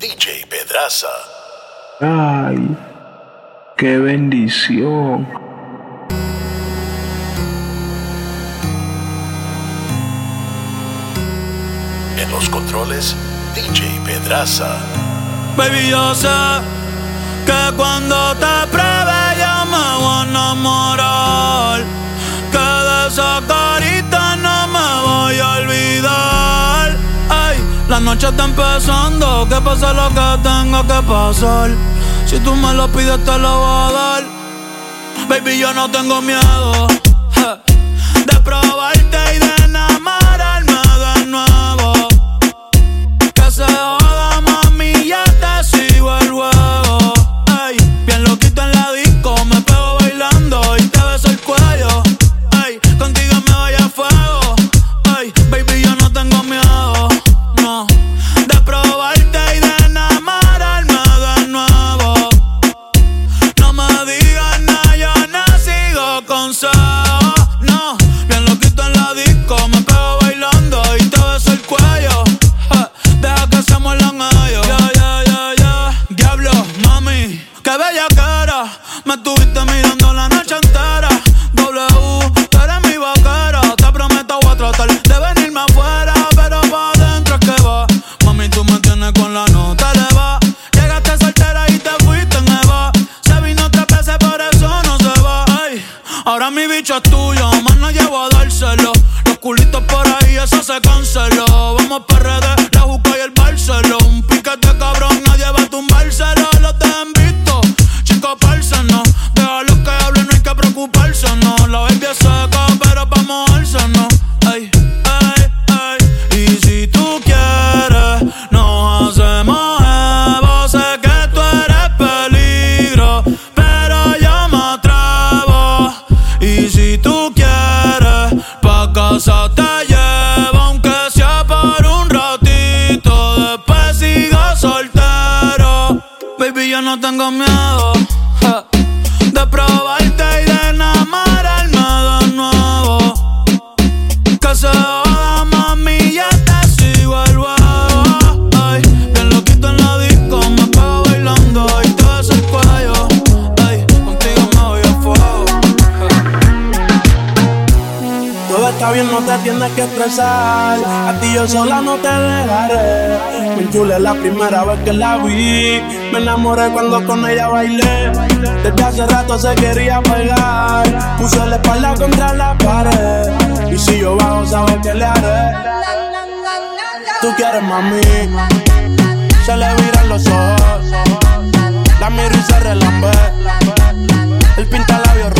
DJ Pedraza. Ay, qué bendición. En los controles, DJ Pedraza. Baby, yo sé que cuando te pruebe yo me voy a enamorar. Que de esa carita no me voy a olvidar. La noche está empezando, que pase lo que tenga que pasar. Si tú me lo pides, te lo voy a dar. Baby, yo no tengo miedo se canceló. Vamos PRD, la tengo miedo no te tienes que estresar. A ti yo sola no te dejaré. Me enchulé la primera vez que la vi. Me enamoré cuando con ella bailé. Desde hace rato se quería pegar. Puse la espalda contra la pared. Y si yo bajo, sabes que le haré. Tú quieres mami. Se le viran los ojos. La miro y se relambe. El pinta labios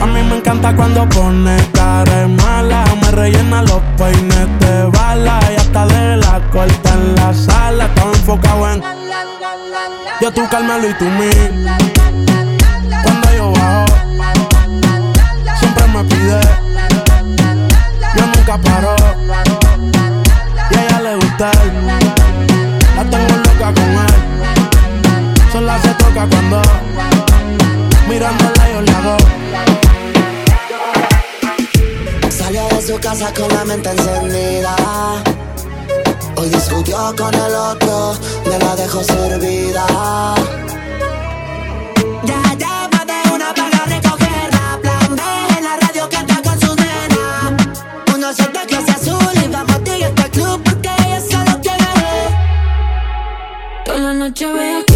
A mí me encanta cuando pone cara mala. Me rellena los peines de bala y hasta de la corta en la sala. Estaba enfocado en yo tú Carmelo y tú mí. Cuando yo bajo, siempre me pide. Yo nunca paro. Y a ella le gusta. La tengo loca con él. Sola se toca cuando mirándola yo le hago. su casa con la mente encendida. Hoy discutió con el otro, me la dejó servida. Ya llama de una para recogerla. Plan B en la radio canta con su nena. Uno se de clase azul y vamos a este club porque ella solo quiere. Toda la noche ve aquí.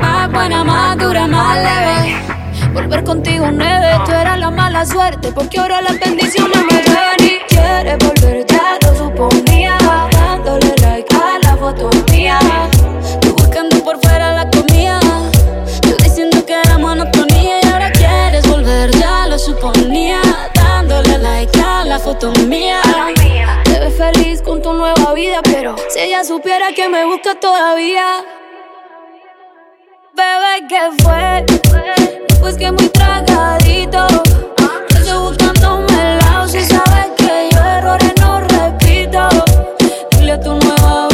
Más buena, más dura, más leve. Volver contigo nueve, tú eras la mala suerte, porque ahora las bendiciones me ven y quieres volver, ya lo suponía, dándole like a la foto mía. Tú buscando por fuera la comida, yo diciendo que era monotonía y ahora quieres volver, ya lo suponía, dándole like a la foto mía. Te ves feliz con tu nueva vida, pero si ella supiera que me busca todavía bebé, que fue? Pues que muy tragadito. Yo buscándome el lado, si sabes que yo errores no repito. Dile a tu nueva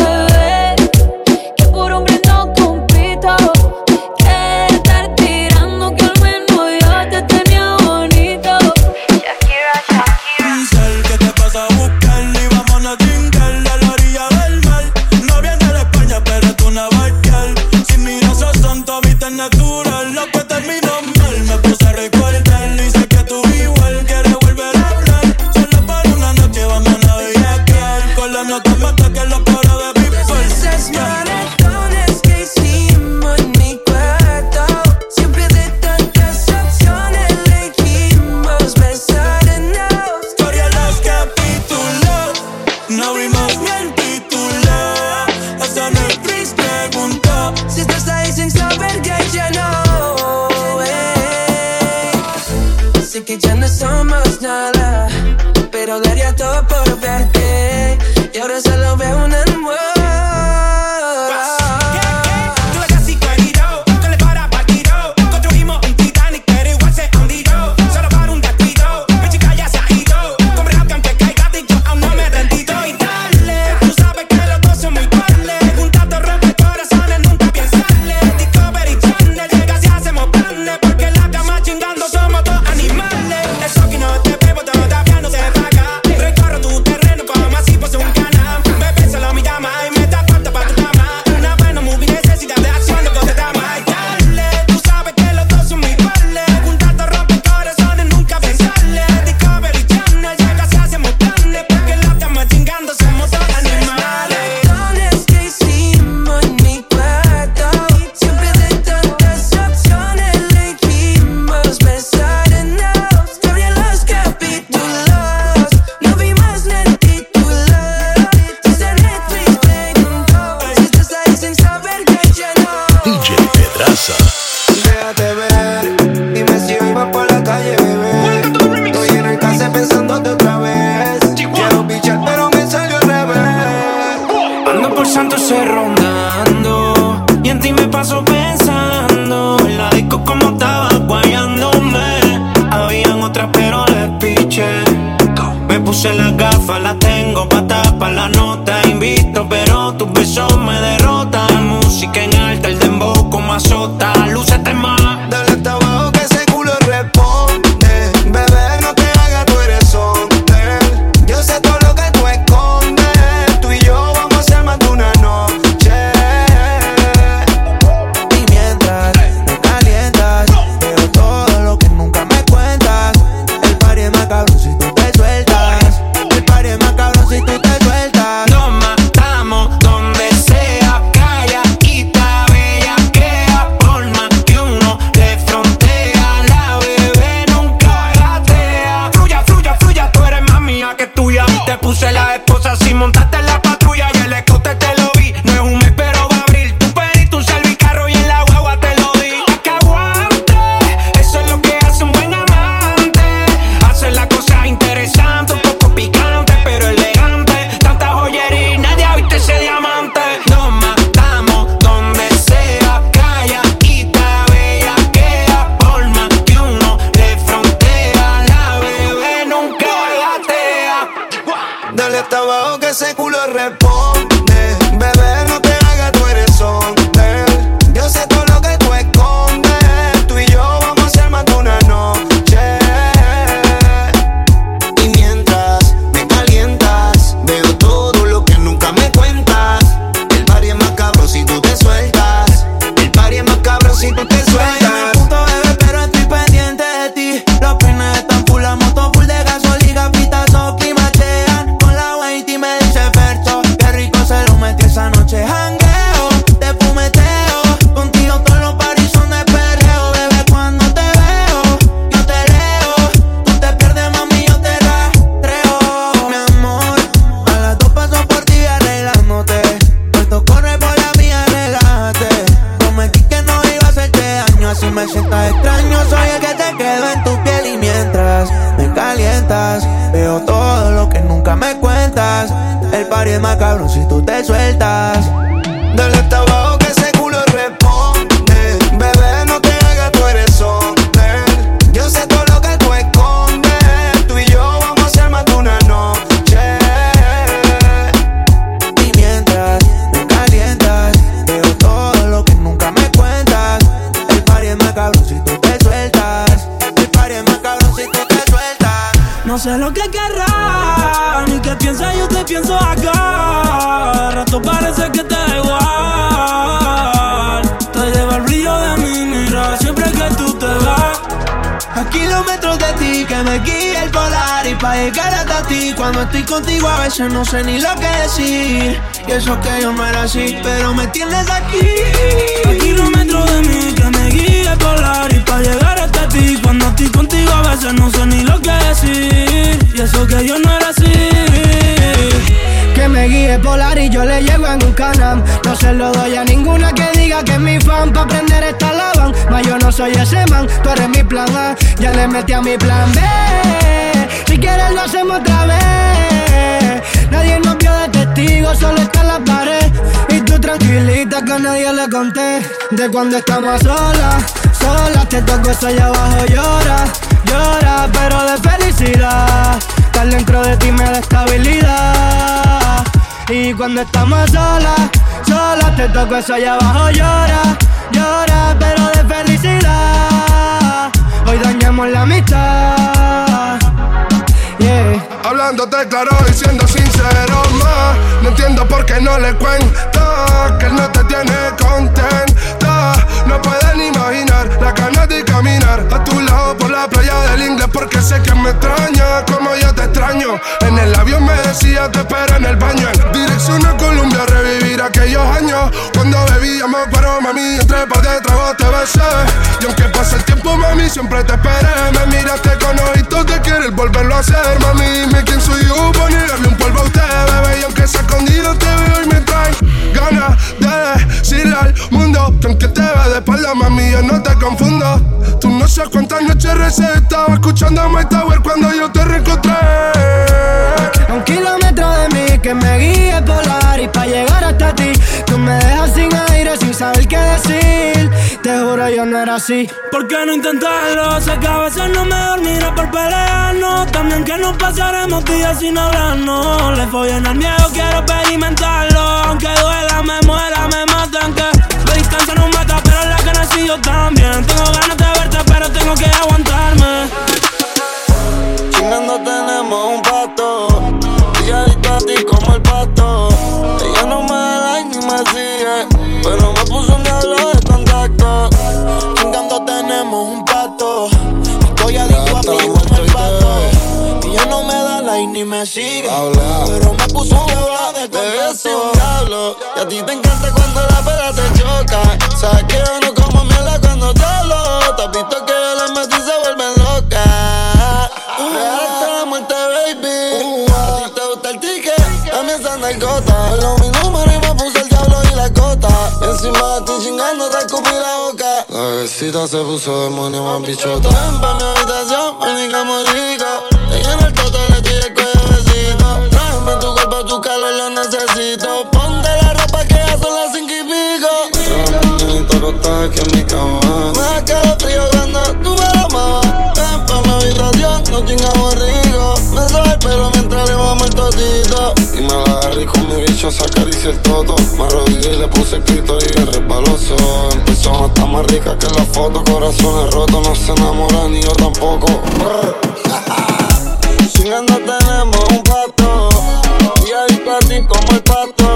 más cabrón si tú te sueltas. Ti Cuando estoy contigo a veces no sé ni lo que decir Y eso que yo no era así, pero me tienes aquí A kilómetros de mí que me guía el polar y para llegar hasta ti. Cuando estoy contigo a veces no sé ni lo que decir. Y eso que yo no era así. Que me guíe polar y yo le llego en un canam. No se lo doy a ninguna que diga que es mi fan. Pa' aprender esta lavan. Mas yo no soy ese man, tú eres mi plan A. Ya le metí a mi plan B. Si quieres lo hacemos otra vez. Nadie nos vio de testigo, solo está la pared. Y tú tranquilita que a nadie le conté. De cuando estamos solas, solas. Te toco eso allá abajo, llora, llora, pero de felicidad. Estar dentro de ti me da estabilidad. Y cuando estamos solas, solas, te toco eso allá abajo, llora, llora, pero de felicidad. Hoy dañamos la amistad. Hablándote claro y siendo sincero más No entiendo por qué no le cuento Que él no te tiene contenta. No pueden imaginar la ganas de caminar A tu lado por la playa del inglés Porque sé que me extraña como yo te extraño. En el avión me decía te espero en el baño dirección a Colombia revivir aquellos años. Cuando bebíamos pero mami entre par de tragos te besé. Y aunque pase el tiempo mami siempre te esperé. Me miraste con ojitos de querer volverlo a hacer. Mami dime quién soy yo negarle un polvo a usted bebé. Y aunque sea escondido te veo y me trae ganas de decirle al mundo Que te ve de espalda mami yo no te confundo. Tú no sabes cuántas noches Estaba escuchando My Tower cuando yo te reencontré A un kilómetro de mí que me guíe polar y para llegar hasta ti tú me dejas sin aire sin saber qué decir. Te juro, yo no era así. ¿Por qué no intentarlo? Sé que a veces no me dormiré por pelearnos. También que nos pasaremos días sin hablarnos. Le follen al miedo, quiero experimentarlo. Aunque duela, me muera, me matan. Que sigue. Pero me puso un de Bebé, soy un contacto. diablo. Y a ti te encanta cuando la pera te choca. Sabes que yo no como mierda cuando te hablo. Te has visto que yo le metí se vuelven locas. Real hasta la muerte, baby. A ti te gusta el ticket, a mí esa narcota. Pero mi número y me puse el diablo y la cota. Y encima de ti chingando te escupí la boca. La bebecita se puso demonio más bichota. Ven pa' mi habitación, manicamos rico. Aquí en mi cama. Me da calofrío cuando tú me la amas. Ven pa' mi habitación, nos chingamos rico. Me soy el pelo mientras le vamos el totito. Y me la agarré con mi bicho, se acaricia el toto. Me arrodillé y le puse escrito y es resbaloso. En persona está más rica que en la foto. Corazones rotos, no se enamora ni yo tampoco. Chingando tenemos un pato. Y adicto a ti como el pato.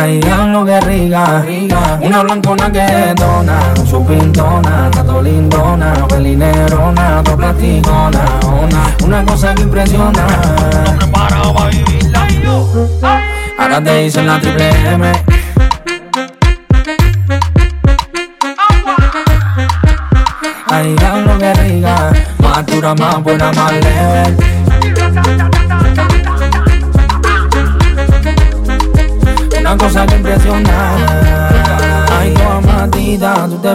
Ay, lo que rica, rica, una blancona que con su pintona, tato lindona, pelinerona, to plasticona, una, cosa que impresiona. Ahora te dicen la triple M. Ay, lo que rica, más dura, más buena, más leve.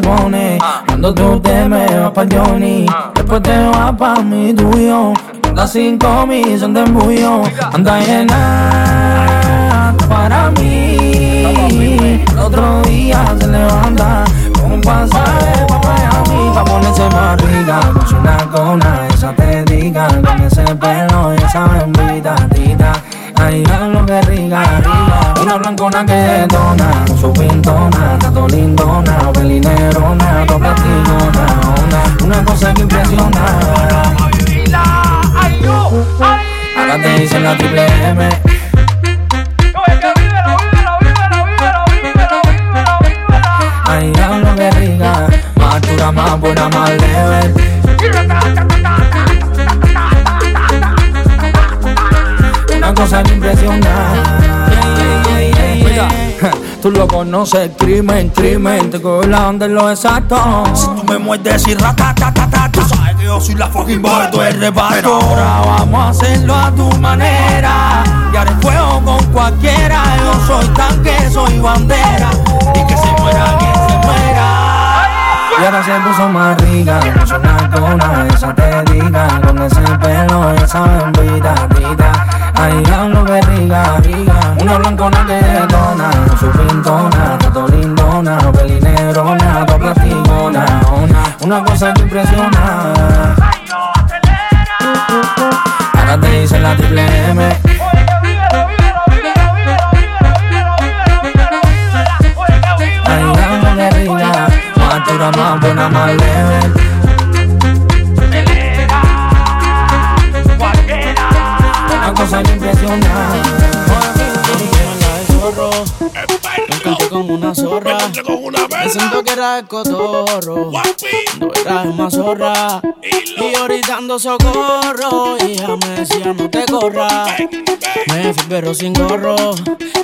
Te Cuando tú te me vas pa' Johnny Después te vas pa' mi tuyo. Anda cinco mil, son de embullo. Anda llena para mí. El otro día se levanta Con un pasaje pa' Miami Pa' ponerse rica. Con su nacona, esa te diga Con ese pelo y esa bendita tita. Ay, lo que rica, rica Una blancona que dona Su pintona, tato lindona Pelinerona, to platicona Una, una cosa que impresiona Ahora te dicen la triple M Ay, lo que rica Más dura, más buena, más leve Una cosa que impresiona Tú lo conoces, crimen, crimen Te cojo la onda en lo exacto. Si tú me muerdes y ratatatata Tú sabes que yo soy la fucking boy, tú eres reparto. Ahora vamos a hacerlo a tu manera. Y haré fuego con cualquiera Yo soy tanque, soy bandera. Y que se muera quien se muera. Y ahora se puso más rica, con su nacona, esa te diga, con ese pelo, esa bendita tita. Ay, lo que rica, rica, una blancona que detona, su pintona, tato lindona, to platicona, una, una cosa que impresiona. Ahora te dicen la triple M. Más buena, más leve. Una cosa que. Con una zorra. Me siento que era el cotorro. No era más zorra. Y ahorita ando socorro. Y ella me decía no te corras. Me fui pero sin gorro.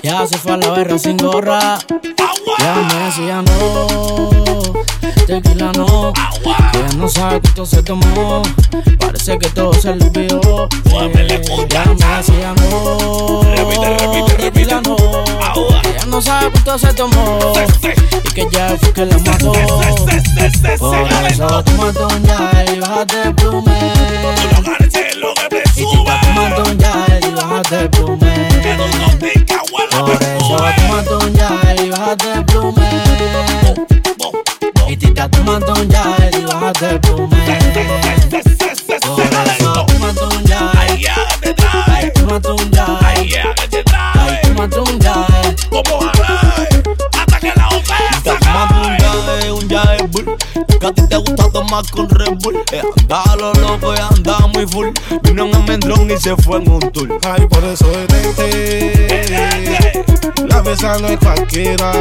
Ya se fue a la berra sin gorra. Ya me decía no. Tequila no. Que ella no sabe que esto se tomó. Parece que todo se olvidó. Ya me decía no. Tequila no. Que ella no sabe cuánto se tomó y que ya fue que la mató. Por eso toma ya y bájate el plume. Y tita toma ya y bájate el plume. Por eso toma ya y bájate el plume. Tita toma un ya y bájate el plume. Por eso toma un ya y toma un ya un ya. Como Que a ti te gusta tomar con Red Bull. Eh, andaba lo loco y andaba muy full. Vino en almendrón y se fue en un tour. Ay, por eso detente. La mesa no es cualquiera.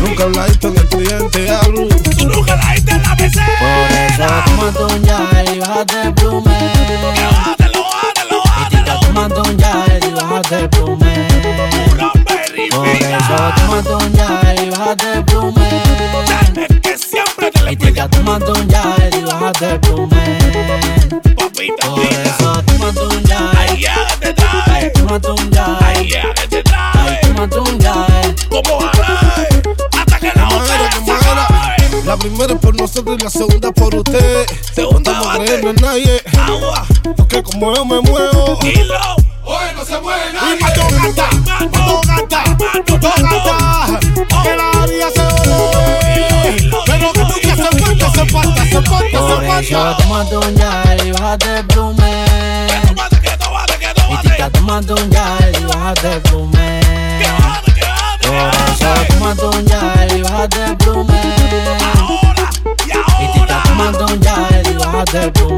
Nunca hablaste en el cliente hablo. Tú nunca la diste en la mesa. Por eso tómate un yae y bájate el plume. Bájatelo, bájatelo, Y tita tómate un yae y bájate el plume. Por eso tómate un yae y bájate el plume. Que siempre te Y tita tómate un yae y bájate el plume. Papita, Por eso tómate un yae. Ay, ya te trae. Tómate un yae. Ay, ya te trae. Tómate un yae. Como jalae. Hasta que la ofensa La primera es por nosotros y la segunda por usted. Segunda no bate. en nadie. Agua. Porque como yo me muevo. Kilo. Hoy no se mueve nadie. Y mato gata, mato gata, mato gata. Falta. tómate un yae y bájate el plume. Y tita tómate un yae y bájate el plume. Por eso tómate un yae y bájate el plume. Y tita tómate un yae y bájate el plume.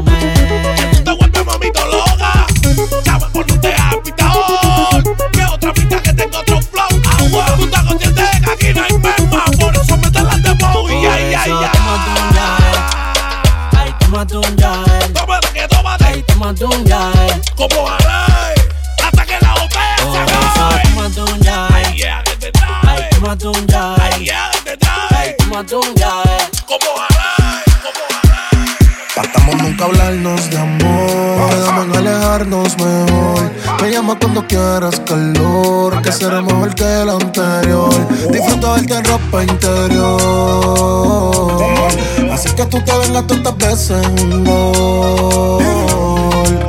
Quieras calor. Que será mejor que el anterior. Disfruto verte en ropa interior. Así que tú te vengas tantas veces en un gol.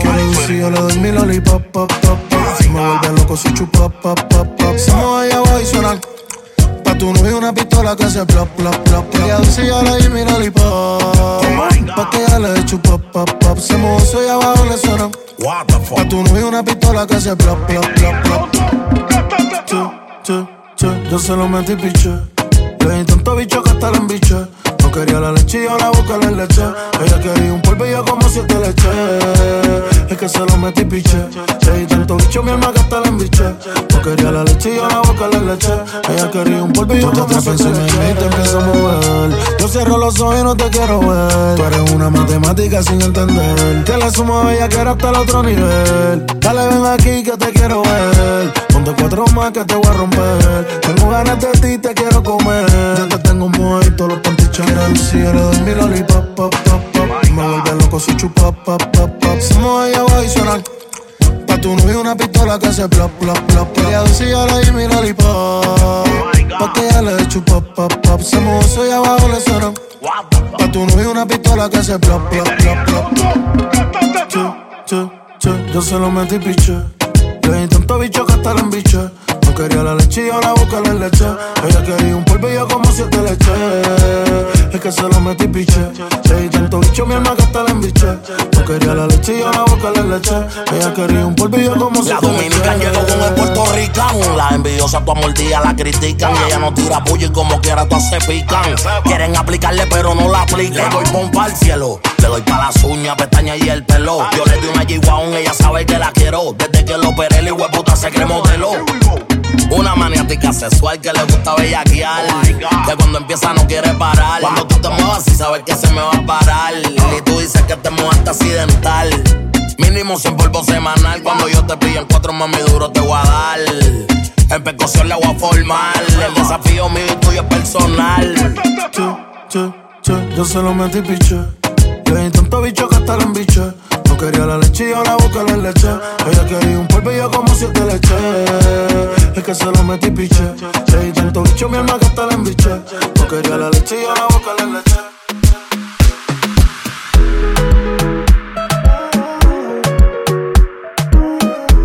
Quiero decir, si yo le doy mi lollipop, pop, pop, pop. Si me vuelve loco, si chupa, pop, pop, pop. Si me voy a voy a sonar. Pa' tu novio una pistola que hace plop, plop, plop, plop. Y a ver si yo le di mi lollipop. Pa' que ella le chupa, pop, pop. Se mojó, soy abajo, le suena. Pa' tu novio una pistola que hace plop, plop, plop, plop. Yo se lo metí piche. Le di tanto bicho que hasta la embiche. Quería la leche y ahora busca la leche. Ella quería un polvo y yo como siete leche. Es que se lo metí piche. Di tanto bicho mi alma que hasta la embiche. No quería la leche y ahora busca la leche. Ella quería un polvo y yo como siete leche. Y te empiezo a mover. Yo cierro los ojos y no te quiero ver. Tú eres una matemática sin entender. Que la suma bella que era hasta el otro nivel. Dale, ven aquí que te quiero ver. Ponte cuatro más que te voy a romper. Tengo ganas de ti, te quiero comer. Ya te tengo muerto, los pantichos. Quiero decir, le doy mi lollipop, pop, pop, pop. Me vuelve loco si chupa, pop, pop, pop. Se mueve ella va a sonar. Pa' tu novio una pistola que hace plop, plop, plop. Ella decía, le di mi lollipop. Pa' que ella le chupa, pop, pop. Se mueve, soy abajo, le suena. Pa' tu novio una pistola que hace plop, plop, plop, plop. Yo se lo metí piche. Di tanto bicho que hasta la embiche. No quería la leche y ahora busca la leche. Ella quería un yo como siete leche. Es que se lo metí piche. Le di tanto bicho mi alma que hasta la embiche. No quería la leche y ahora busca la leche. Ella quería un polvo y yo como La siete dominicana leche. llegó con el puertorricano. La envidiosa tu mordida la critican. Y ella no tira puya y como quiera tú se pican. Quieren aplicarle pero no la aplican. Le doy pompa al cielo. Le doy pa' las uñas, pestañas y el pelo. Yo le doy una G-Wagon, ella sabe que la quiero. Desde que lo operé, el puta se cree modelo. Una maniática sexual que le gusta bellaquear. Que cuando empieza no quiere parar. Cuando tú te muevas y sabes que se me va a parar. Y tú dices que te muevaste accidental. Mínimo 100 polvo semanal. Cuando yo te pillo en cuatro mami duro te voy a dar. En percusión le voy a formar. El desafío mío y tuyo es personal. Che, yo se lo metí piche. Tanto bicho que hasta la embiche. No quería la leche y ahora busca la leche. Ella quería un polvo y yo como siete leche. Es que se lo metí piche. Di tanto bicho mi alma que hasta la embiche. No quería la leche y ahora busca la leche.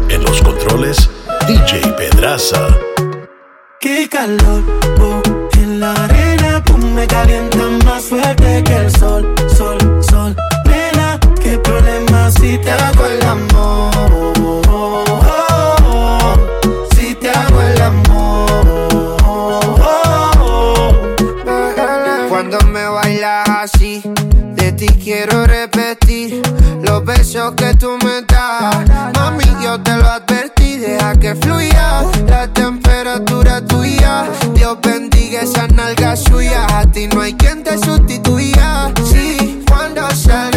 En los controles, DJ Pedraza. Qué calor, oh, en la arena tú me calientas más fuerte que el sol. Si te hago el amor. Si te hago el amor. Cuando me bailas así, de ti quiero repetir los besos que tú me das. Mami, yo te lo advertí, deja que fluya la temperatura tuya. Dios bendiga esa nalga suya. A ti no hay quien te sustituya. Sí, cuando sale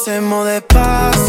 hacemos despacio.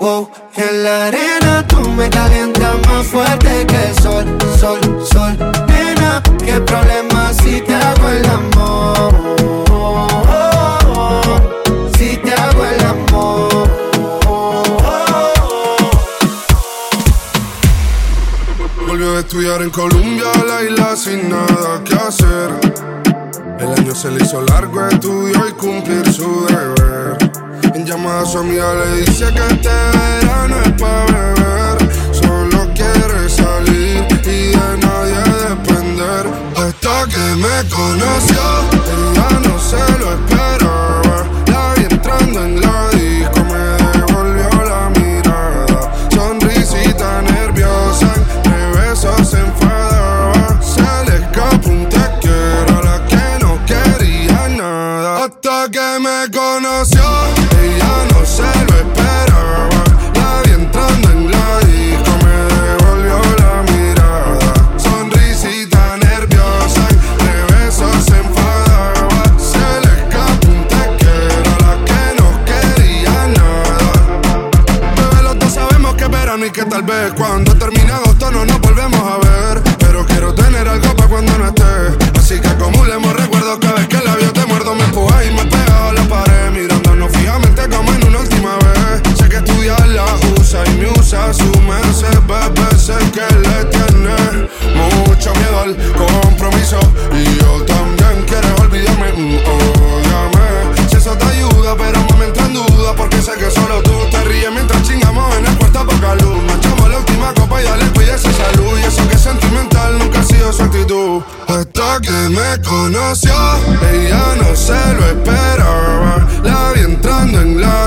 Wow. En la arena tú me calientas más fuerte que el sol, sol, sol. Nena, qué problema si te hago el amor. Si te hago el amor. Volvió a estudiar en Colombia, la isla sin nada que hacer. El año se le hizo largo, estudió y cumplir su deber. En llamada a su amiga le dice que este verano es para beber. Solo quiere salir y de nadie depender. Hasta que me conoció, ella no se lo esperaba. Compromiso. Y yo también quiero olvidarme, mm, ódiame. Si eso te ayuda, pero no me entra en duda. Porque sé que solo tú te ríes mientras chingamos en el cuarto poca luz. Nos echamos la última copa y ya le pide esa salud. Y eso que es sentimental nunca ha sido su actitud. Hasta que me conoció, ella no se lo esperaba. La vi entrando en la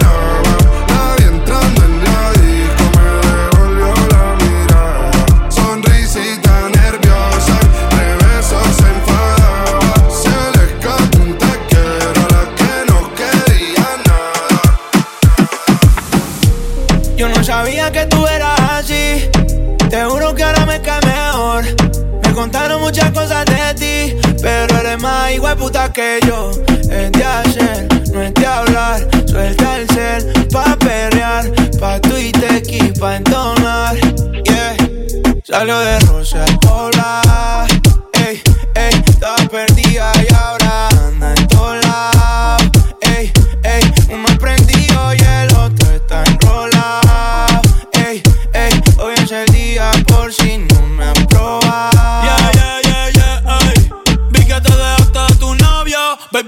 Que tú eras así. Te juro que ahora me cae mejor. Me contaron muchas cosas de ti, pero eres más igual puta que yo. Es de hacer, no es de hablar. Suelta el cel pa' perrear, pa' Twitter y pa' entonar. Yeah, salió de Rosa Hola,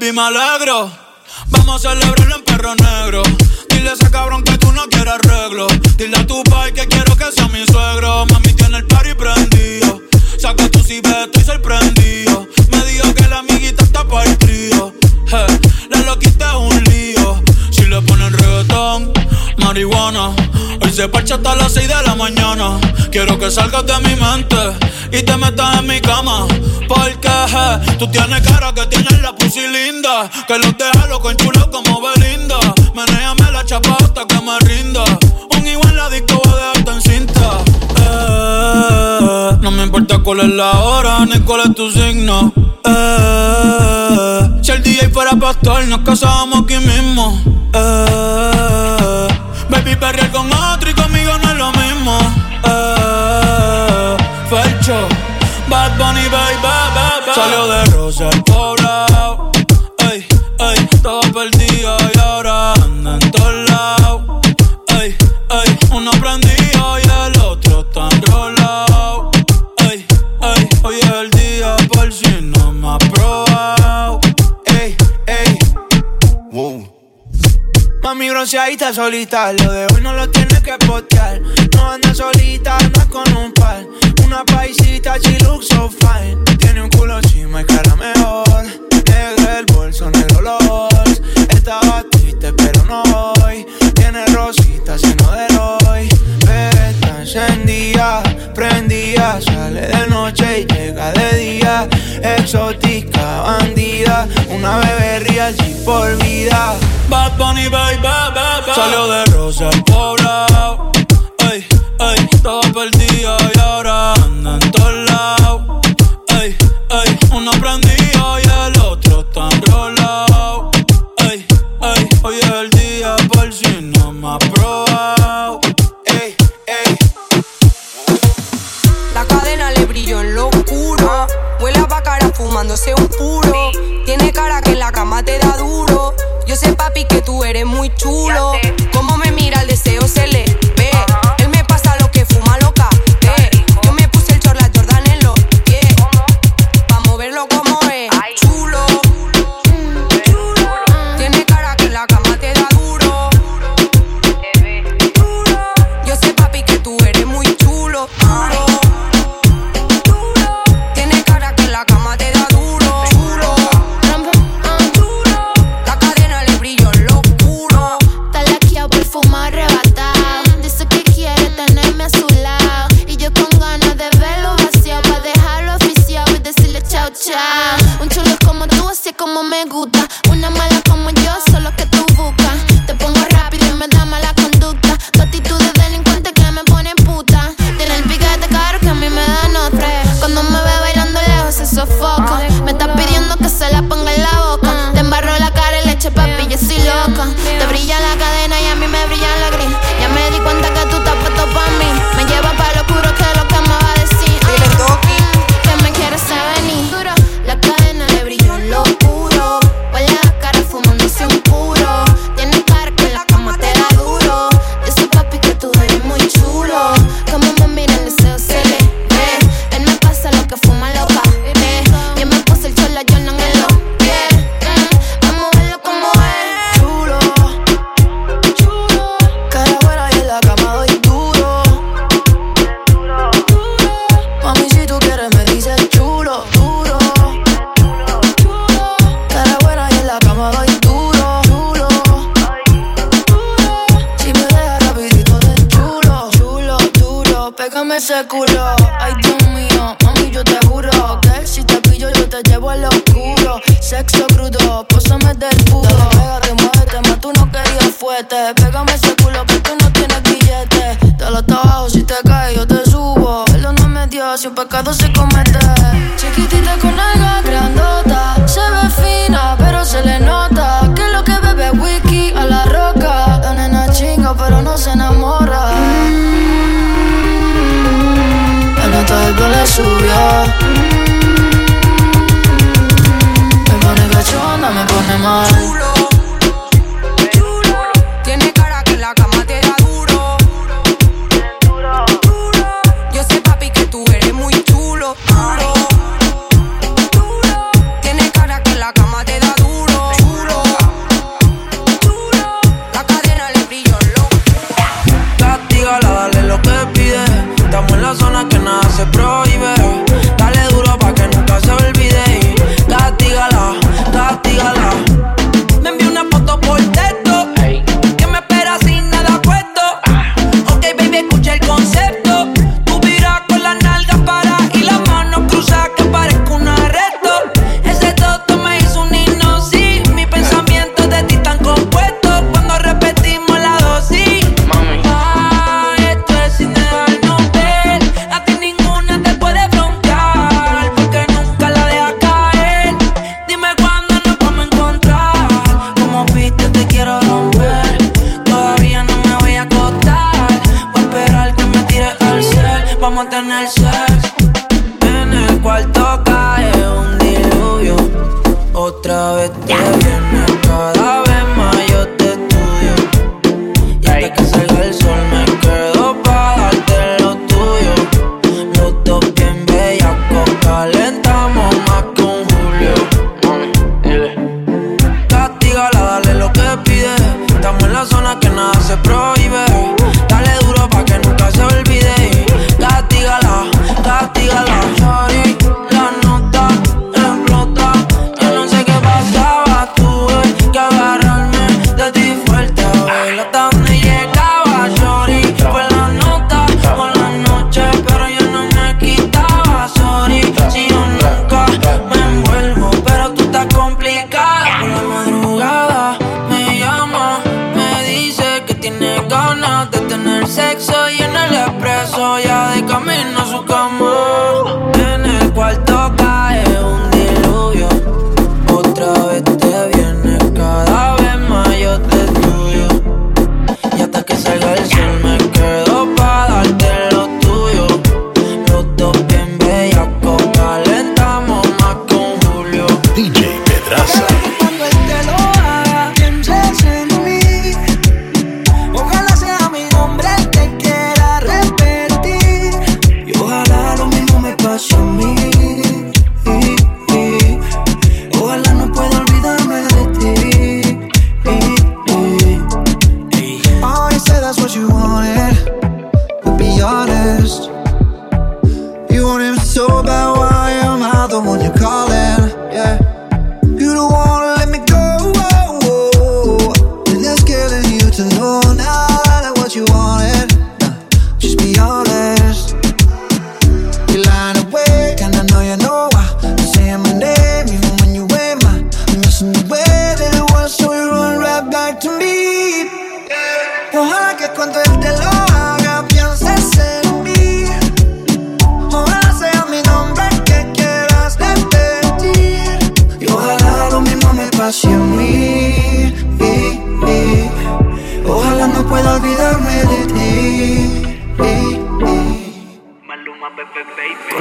baby, me alegro. Vamos a celebrarlo en perro negro. Dile a ese cabrón que tú no quieres arreglo. Dile a tu pai que quiero que sea mi suegro. Mami tiene el party prendido. Saca tu ciber, estoy sorprendido. Me dijo que la amiguita está para el trío. Je, la loquita es un lío. Le ponen reggaetón, marihuana. Hoy se parcha hasta las 6 de la mañana. Quiero que salgas de mi mente y te metas en mi cama. Porque je, tú tienes cara que tienes la pussy linda. Que los deja loco en chulo como Belinda. Menéame la chapa hasta que me rinda. Un igual la disco va a dejarte en cinta. No me importa cuál es la hora ni cuál es tu signo. Eh, si el DJ fuera pastor, nos casábamos aquí mismo. Eh, baby, perrear con otro y conmigo no es lo mismo. Eh, Felcho, Bad Bunny, baby, baby. Salió de Rosa el poblado. bronceadita solita. Lo de hoy no lo tienes que postear. No anda solita, anda con un par. Una paisita, she looks fine. Tiene un culo chima y cara mejor. Negra el bolso, negro los. Estaba triste, pero no hoy. Tiene rosita, seno de hoy. Bebé tan encendida, prendida. Sale de noche y llega de día. Exótica, bandida. Una bebé real, por vida Bad baby. Salió de rosa el poblado. Ey, ey, estaba perdido y ahora anda en todos lados. Ey, ey, uno prendido y el otro tan rolado. Ey, ey, hoy es el día por si no me ha probado. Ey, ey. La cadena le brilló en lo oscuro. Huele a bacara fumándose un puro. Tiene cara que en la cama te da duro yo sé, papi, que tú eres muy chulo.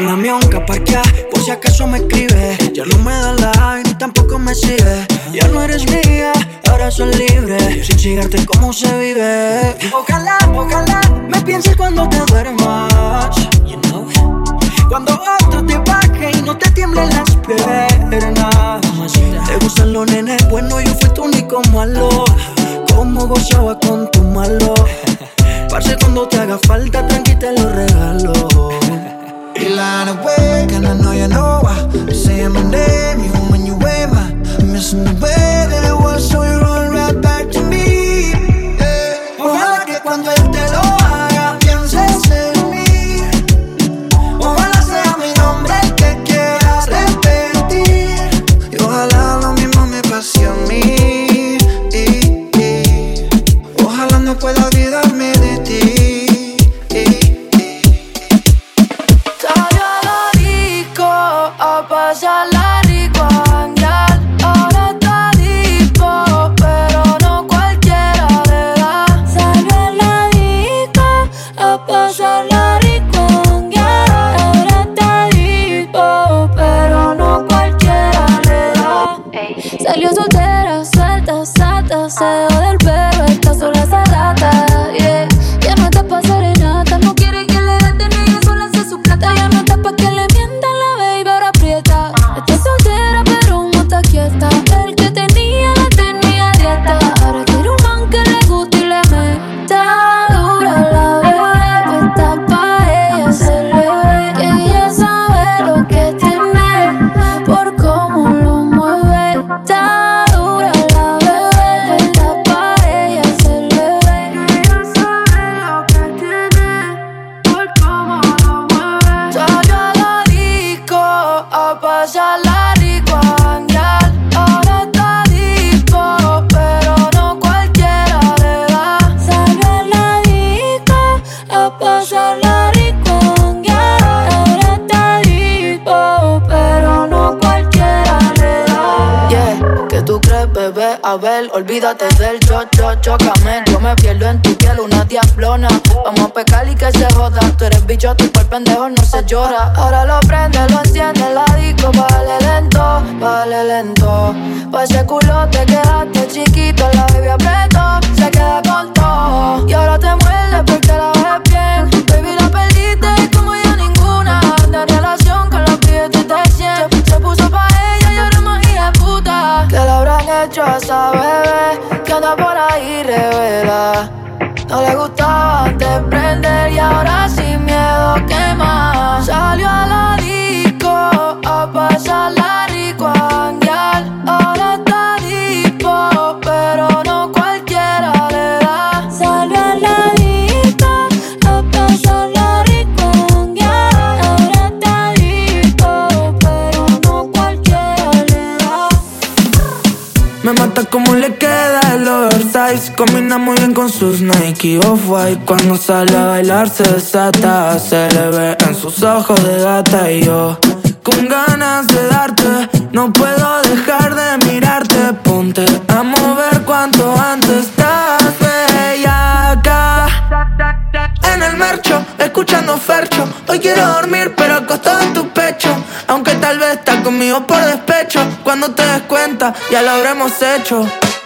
Háblame un parquea, por si acaso me escribe. Ya no me da like, ni tampoco me sigue. Ya no eres mía, ahora soy libre. Sin chingarte cómo se vive. Ojalá, ojalá, me pienses cuando te duermas. Cuando otro te baje y no te tiemblen las piernas. Te gustan los nenes Bueno, yo fui tu único malo. Como gozaba con tu malo. Parce, cuando te haga falta, tranqui te lo regalo. You're lying awake and I know you know why. You're saying my name even when you ain't mine I'm missing the way that it was so you run right back con sus Nike Off-White Cuando sale a bailar se desata Se le ve en sus ojos de gata. Y yo con ganas de darte No puedo dejar de mirarte. Ponte a mover cuanto antes Estás acá. En el mercho, escuchando fercho. Hoy quiero dormir pero acostado en tu pecho. Aunque tal vez estás conmigo por despecho. Cuando te des cuenta ya lo habremos hecho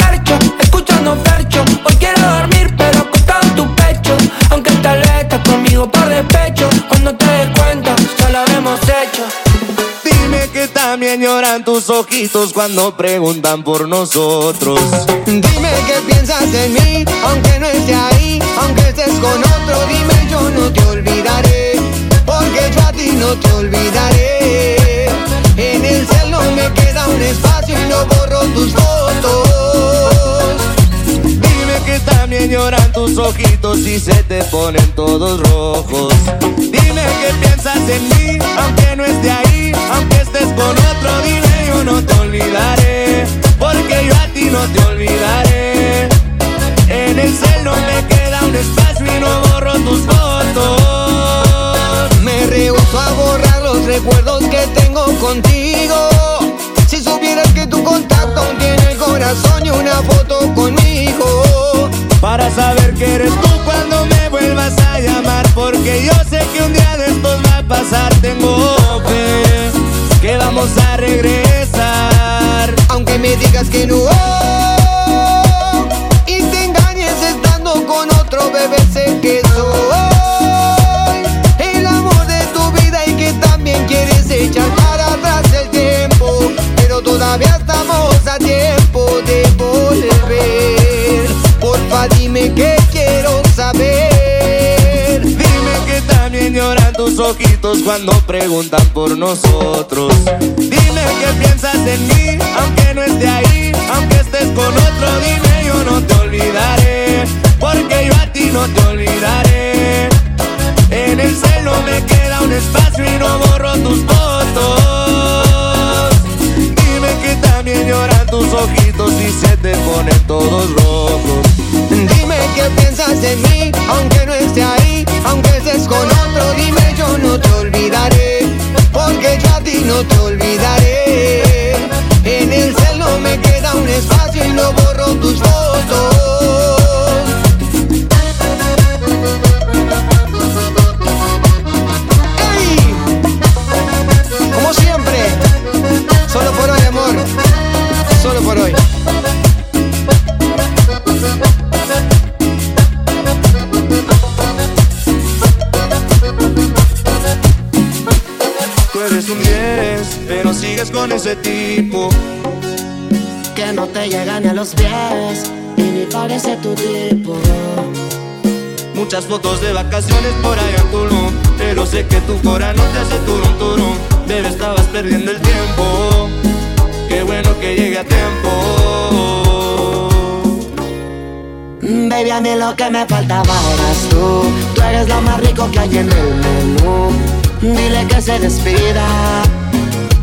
En escuchando Fercho. Hoy quiero dormir, pero acostado en tu pecho. Aunque tal vez estás conmigo por despecho. Cuando te des cuenta, ya lo habremos hecho. Dime que también lloran tus ojitos cuando preguntan por nosotros. Dime qué piensas de mí, aunque no esté ahí, aunque estés con otro, dime yo no te olvidaré, porque yo a ti no te olvidaré. Tus ojitos y se te ponen todos rojos. Dime qué piensas en mí, aunque no esté ahí, aunque estés con otro, dime yo no te olvidaré, porque yo a ti no te olvidaré. En el cel no me queda un espacio y no borro tus fotos. Me rehuso a borrar los recuerdos que tengo contigo. Si supieras que tu contacto aún tiene el corazón y una foto conmigo. Para saber que eres tú cuando me vuelvas a llamar Porque yo sé que un día de estos va a pasar. Tengo fe que vamos a regresar. Aunque me digas que no Y te engañes estando con otro bebé Sé que soy El amor de tu vida y que también quieres echar para atrás el tiempo. Pero todavía estamos tiempo de volver. Porfa dime que quiero saber. Dime que también lloran tus ojitos cuando preguntan por nosotros. Dime qué piensas en mí, aunque no esté ahí Aunque estés con otro, dime yo no te olvidaré Porque yo a ti no te olvidaré. En el celo me queda un espacio y no borro tus fotos. Dime que también lloran tus ojitos y se te ponen todos rojos Dime qué piensas de mí, aunque no esté ahí, aunque estés con otro, dime yo no te olvidaré, porque yo a ti no te olvidaré. En el cel no me queda un espacio y no borro tus fotos. Pero sigues con ese tipo Que no te llega ni a los pies y ni parece tu tipo. Muchas fotos de vacaciones por allá en Tulum Pero sé que tu cora no te hace turum turum Bebé, estabas perdiendo el tiempo Qué bueno que llegue a tiempo Baby, a mí lo que me faltaba eras tú. Tú eres lo más rico que hay en el menú. Dile que se despida,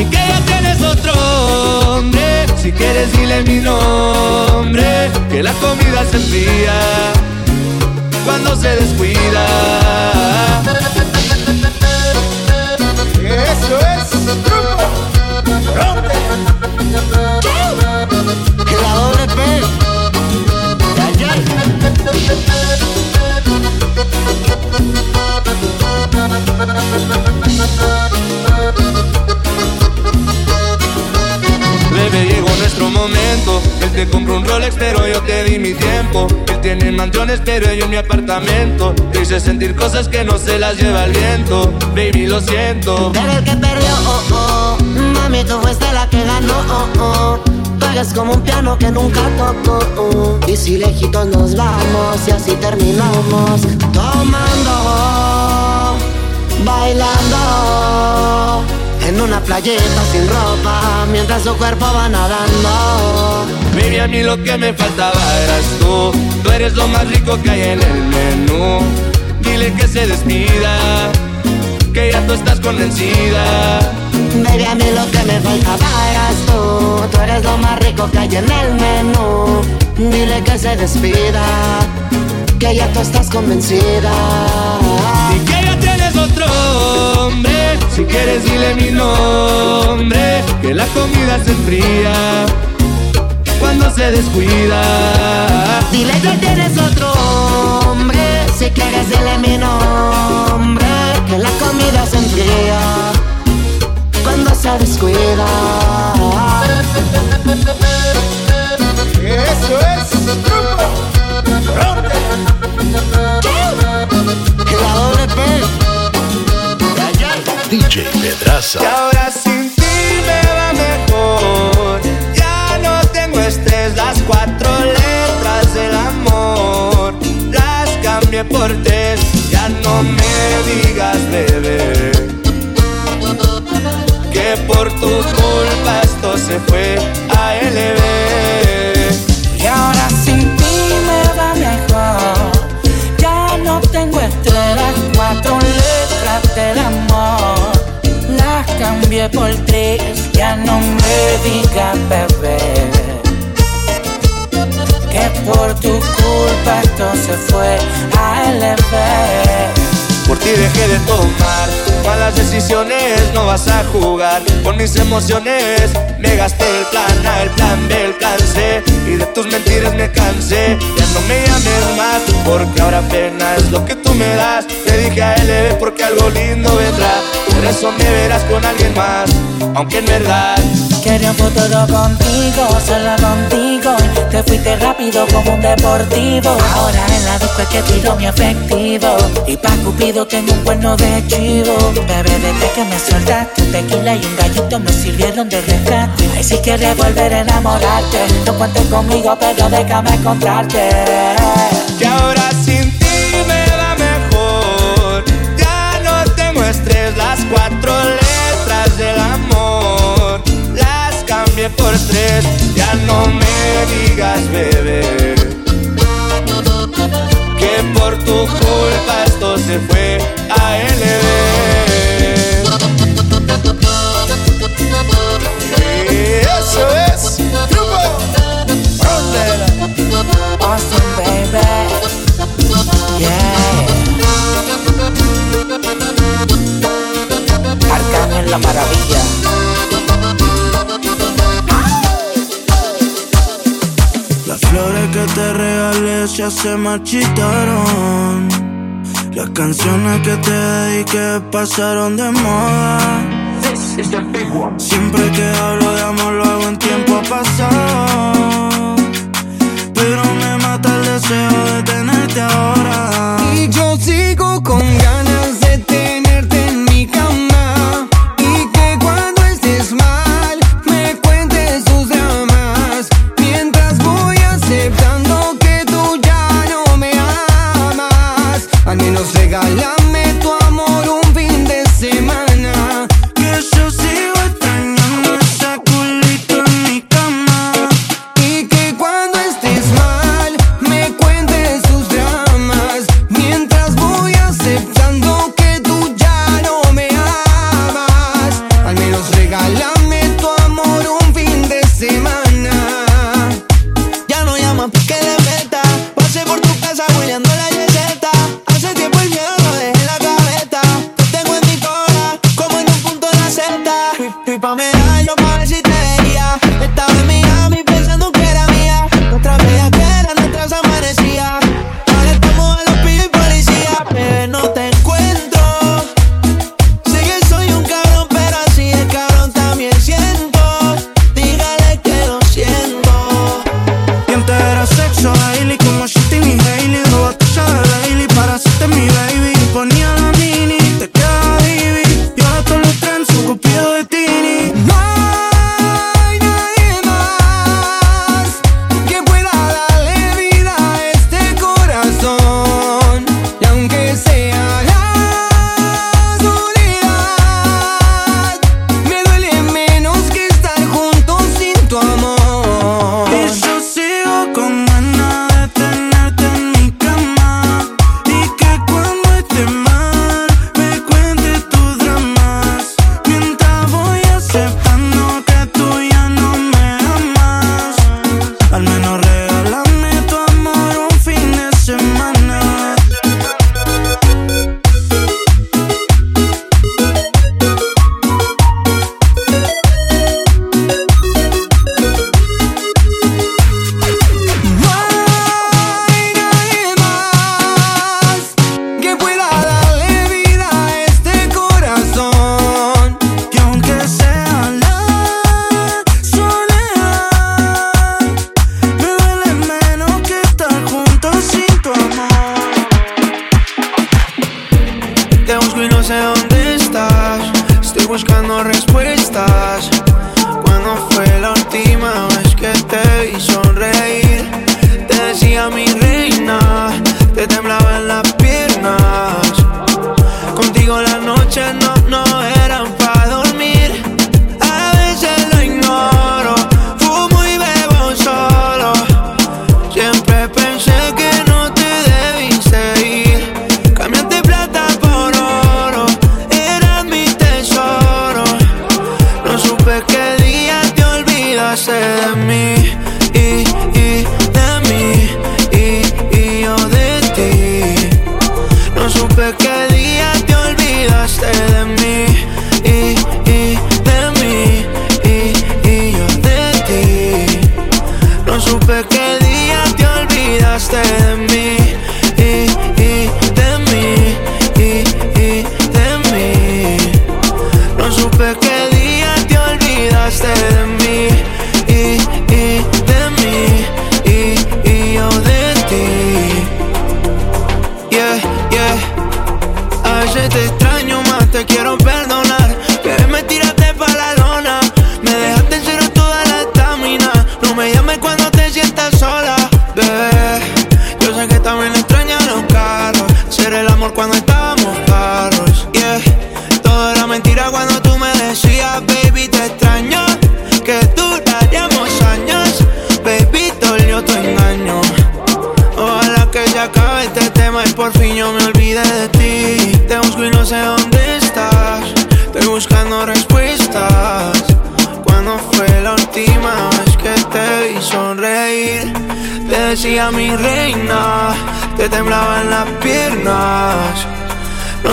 Y que ya tienes otro hombre Si quieres dile mi nombre Que la comida se enfría Cuando se descuida Eso es truco. Rompe. La doble P. Bebé, llegó nuestro momento Él te compró un Rolex pero yo te di mi tiempo Él tiene mansiones pero yo en mi apartamento Te hice sentir cosas que no se las lleva el viento Baby, lo siento Pero el que perdió, oh, oh. Mami, tú fuiste la que ganó, oh, oh. Eres como un piano que nunca tocó. oh. Y si lejitos nos vamos y así terminamos. Tomando, bailando. En una playeta sin ropa, mientras su cuerpo va nadando. Baby, a mí lo que me faltaba eras tú Tú eres lo más rico que hay en el menú Dile que se despida Que ya tú estás convencida Baby, a mí lo que me faltaba eras tú. Tú eres lo más rico que hay en el menú. Dile que se despida, que ya tú estás convencida. Y hombre. Si quieres, dile mi nombre. Que la comida se enfría cuando se descuida. Dile que tienes otro hombre. Si quieres, dile mi nombre. Que la comida se enfría cuando se descuida. Eso es La doble P. DJ Pedraza. Y ahora sin ti me va mejor. Ya no tengo estrés, las cuatro letras del amor. Las cambié por tres, ya no me digas bebé. Que por tu culpa esto se fue a LB. Y ahora cambié por tres, ya no me digas bebé. Que por tu culpa esto se fue a LB. Por ti dejé de tomar malas decisiones, no vas a jugar con mis emociones. Me gasté el plan A, el plan B, el plan C y de tus mentiras me cansé. Ya no me llames más porque ahora pena es lo que tú me das. Te dije a LB porque algo lindo vendrá. Por eso me verás con alguien más, aunque en verdad Quería un futuro contigo, solo contigo. Te fuiste rápido como un deportivo. Ahora en la disco es que tiro mi efectivo. Y pa' Cupido tengo un cuerno de chivo. Bebé, desde que me soltaste un Tequila y un gallito me sirvieron de rescate. Ay, si quieres volver a enamorarte No cuentes conmigo, pero déjame encontrarte que ahora sin por tres, ya no me digas bebé. Que por tu culpa esto se fue a LB. Y eso es, truco, frontera. Awesome, baby. Yeah. Arcángel la maravilla. Flores que te regalé ya se marchitaron. Las canciones que te dediqué pasaron de moda. Siempre que hablo de amor lo hago en tiempo pasado. Pero me mata el deseo de tenerte ahora. Y yo sigo con ganas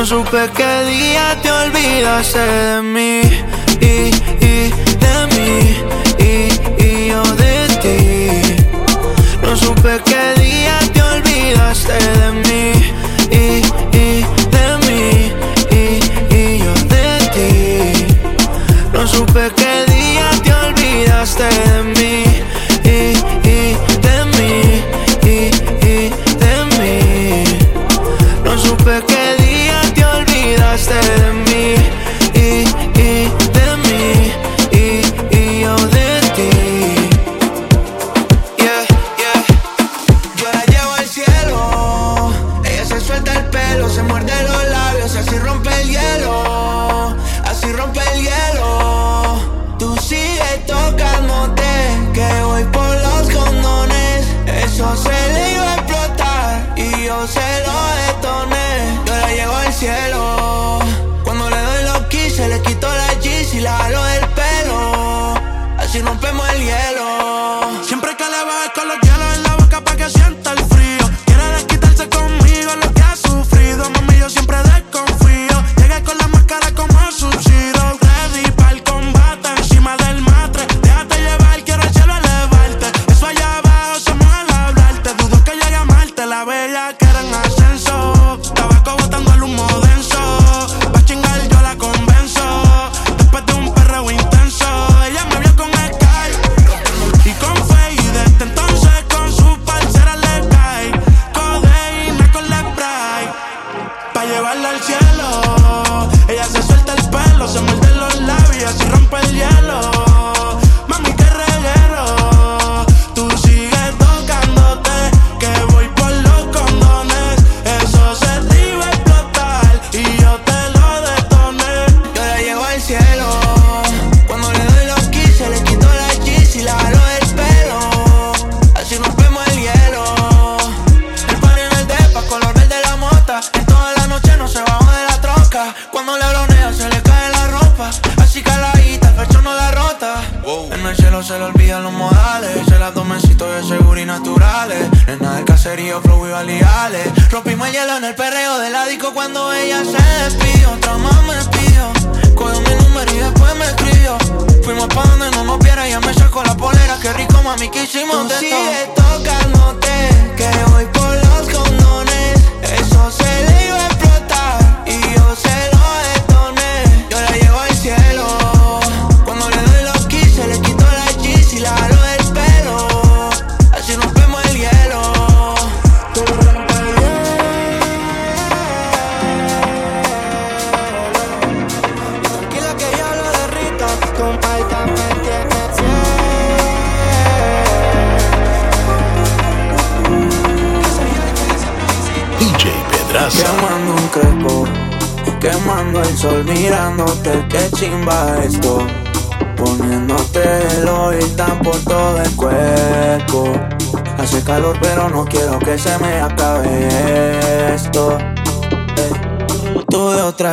No supe qué día te olvidaste de mí y, y de mí y, y yo de ti. No supe qué día te olvidaste de mí y, y de mí y, y yo de ti. No supe qué día te olvidaste de mí.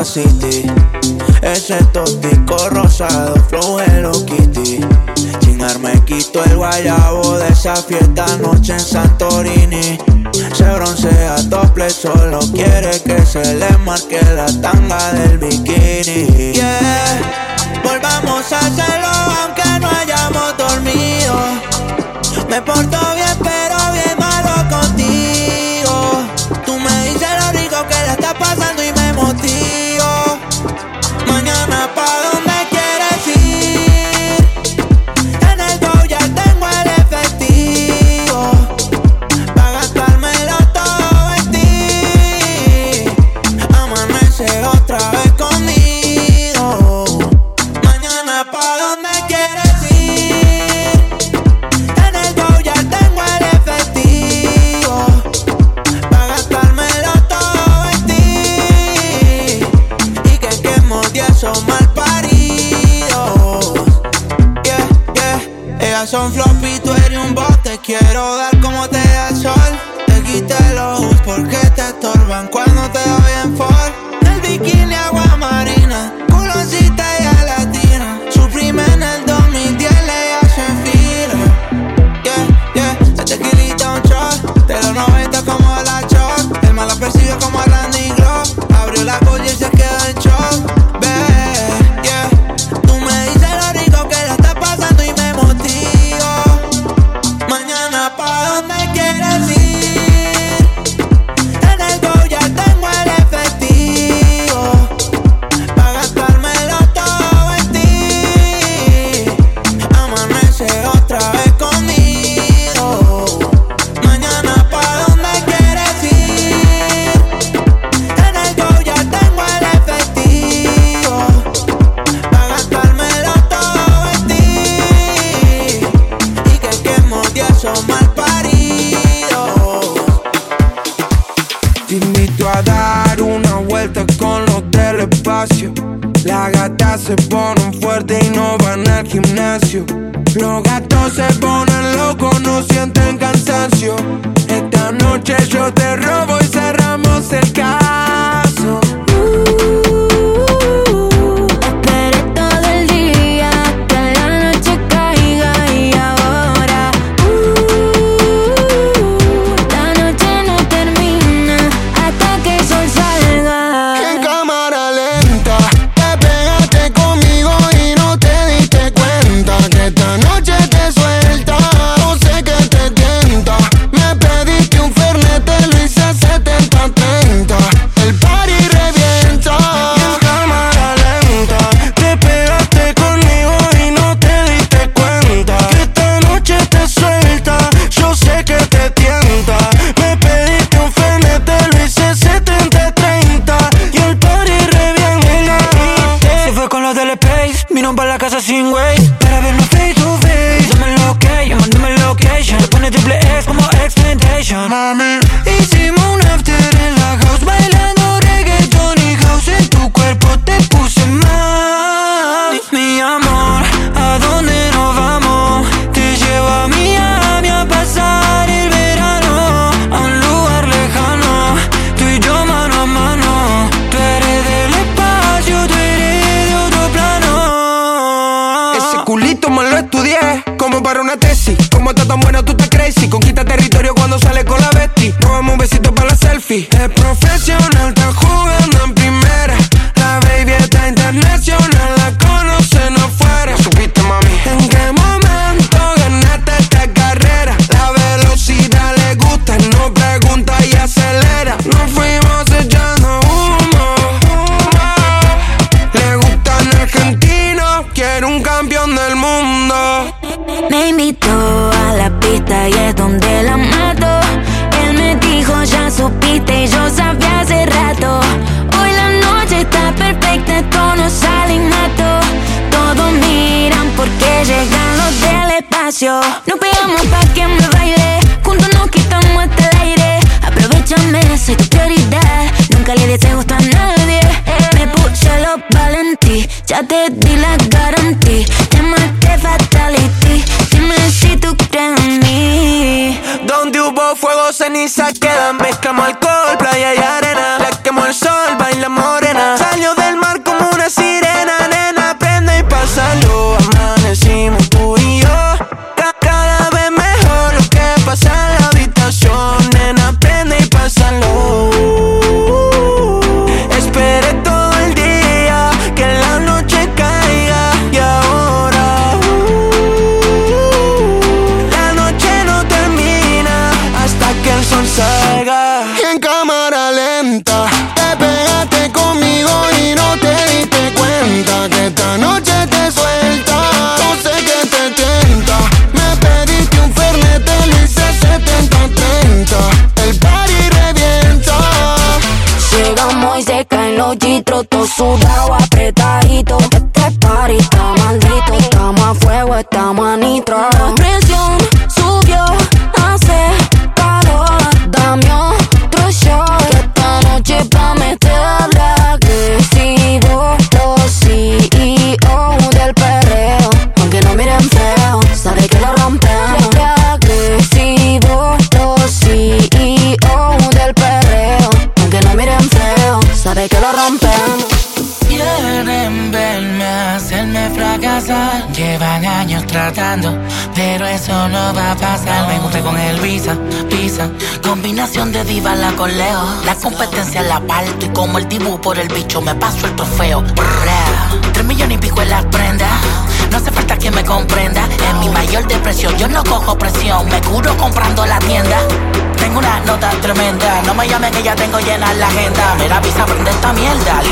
la city. Ese tóxico rosado, flow Hello Kitty. Chingar me quito el guayabo de esa fiesta noche en Santorini. Se broncea doble, solo quiere que se le marque la tanga del bikini. Yeah, volvamos a hacerlo aunque no hayamos dormido. Me porto sunflower eso no va a pasar. Me encontré con el Visa, Visa. Combinación de diva la coleo. La competencia la parto y como el dibu por el bicho me paso el trofeo. Tres millones y pico en las prendas. No hace falta que me comprenda. En mi mayor depresión yo no cojo presión. Me curo comprando la tienda. Tengo una nota tremenda. No me llamen que ya tengo llena la agenda. Mira, Visa, prende esta mierda.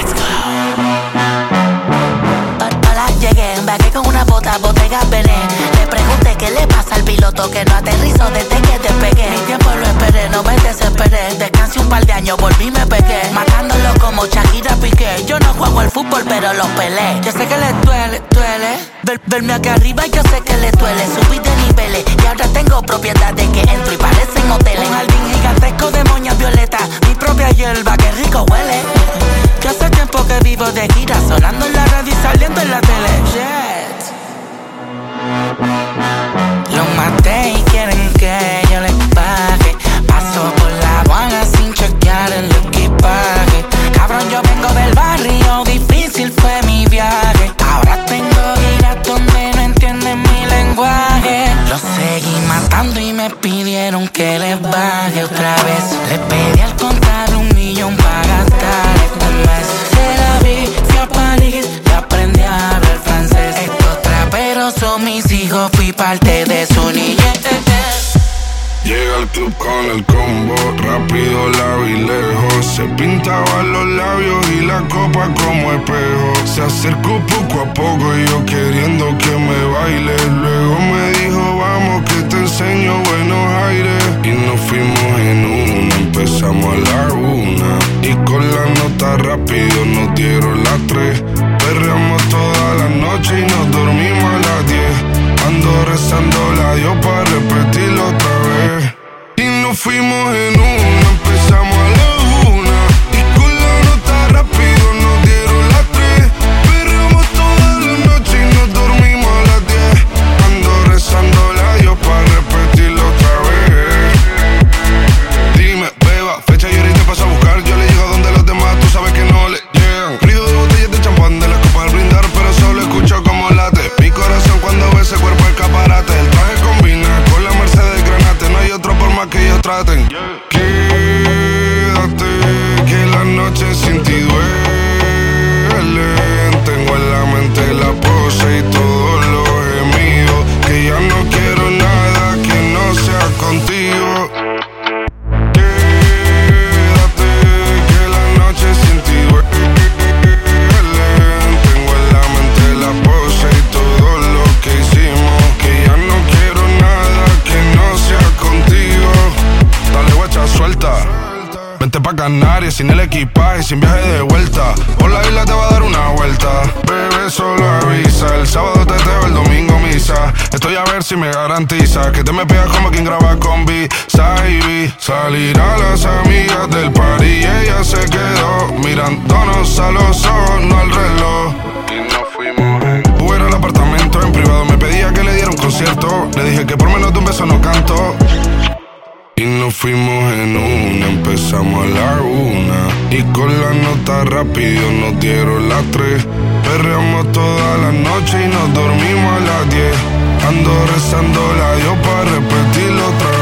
Embarqué con una bota, botega Belén. Le pregunté qué le pasa al piloto que no aterrizó desde que despegué. Mi tiempo lo esperé, no me desesperé. Descansé un par de años, volví y me pegué. Matándolo como Shakira Piqué. Yo no juego al fútbol, pero lo pelé. Yo sé que le duele, duele. Ver, verme acá arriba, yo sé que le duele. Subí de niveles y ahora tengo propiedades que entro y parecen hoteles. Un jardín gigantesco de moñas violetas. Mi propia hierba, que rico huele. Que hace tiempo que vivo de gira, sonando en la radio y saliendo en la tele. Yeah. Con la nota rápido nos dieron las tres. Perreamos toda la noche y nos dormimos a las diez. Ando rezando la Dios para repetirlo otra vez.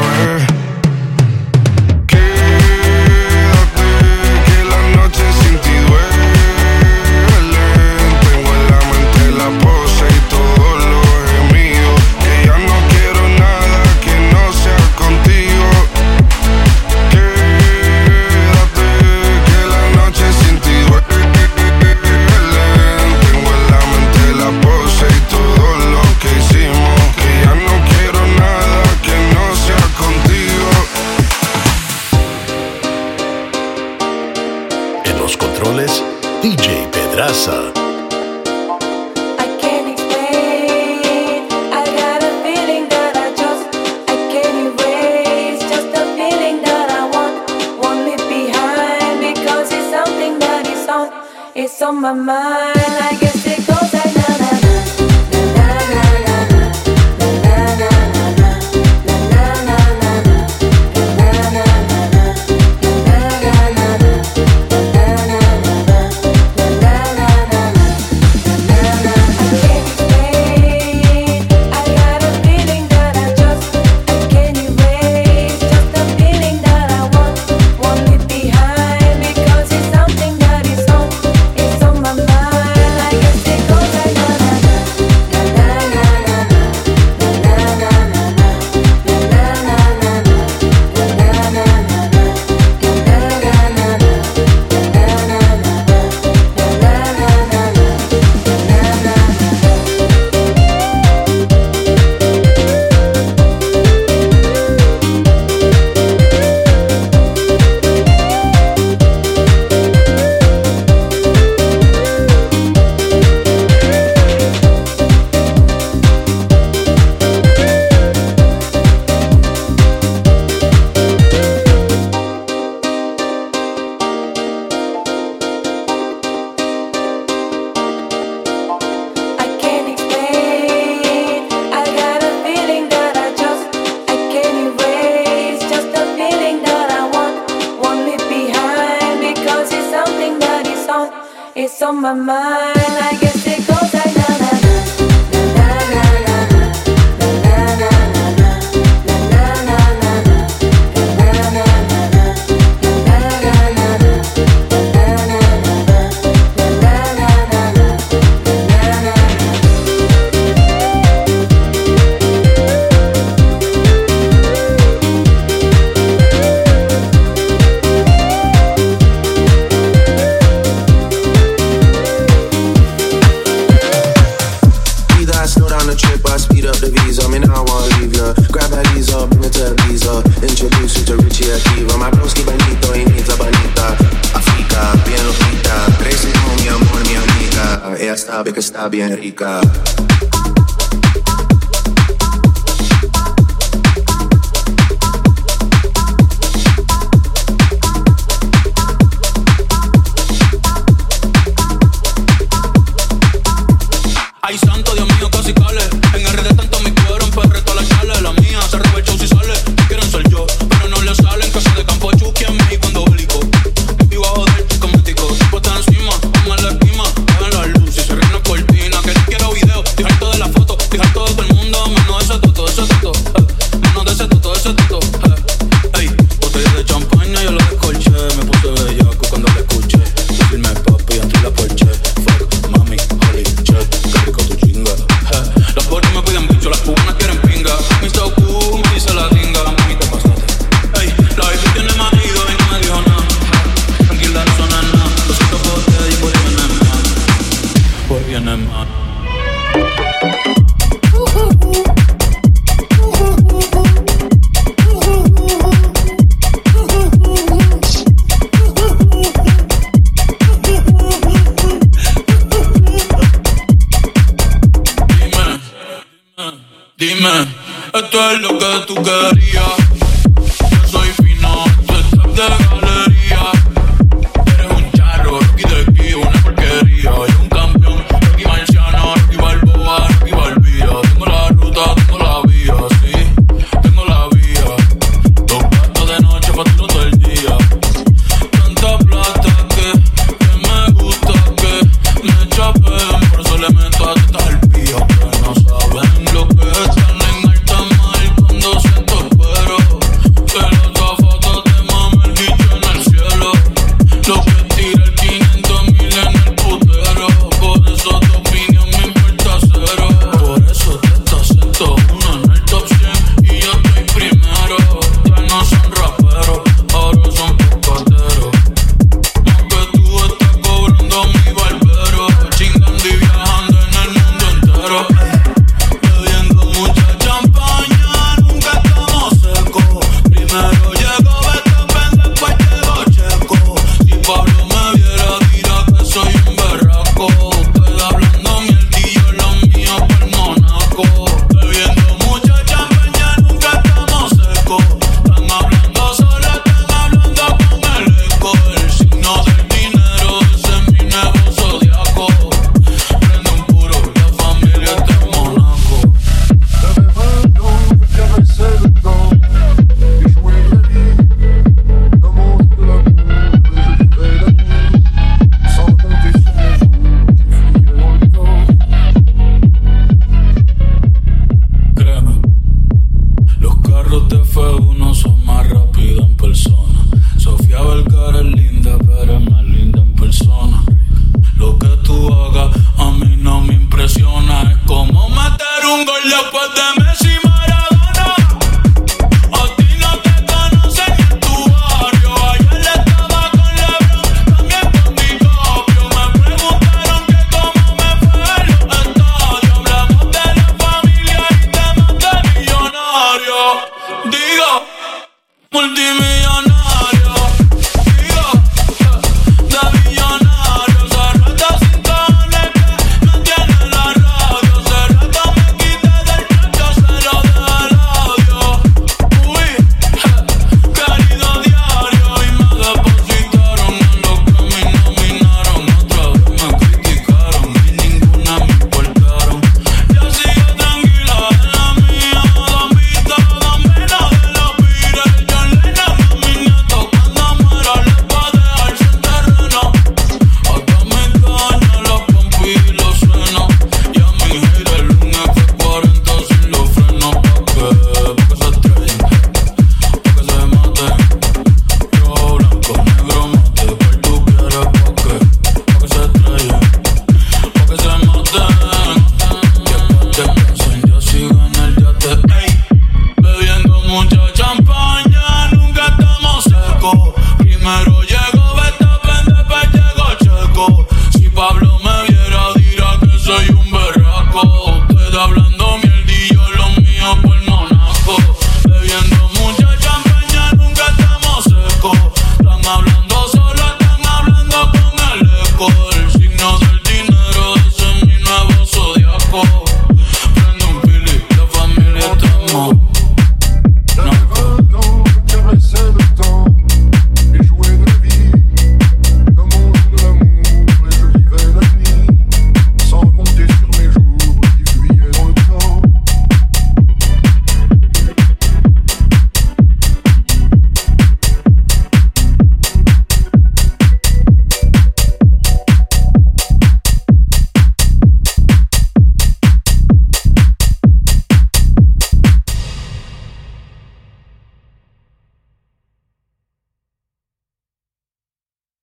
Bien rica.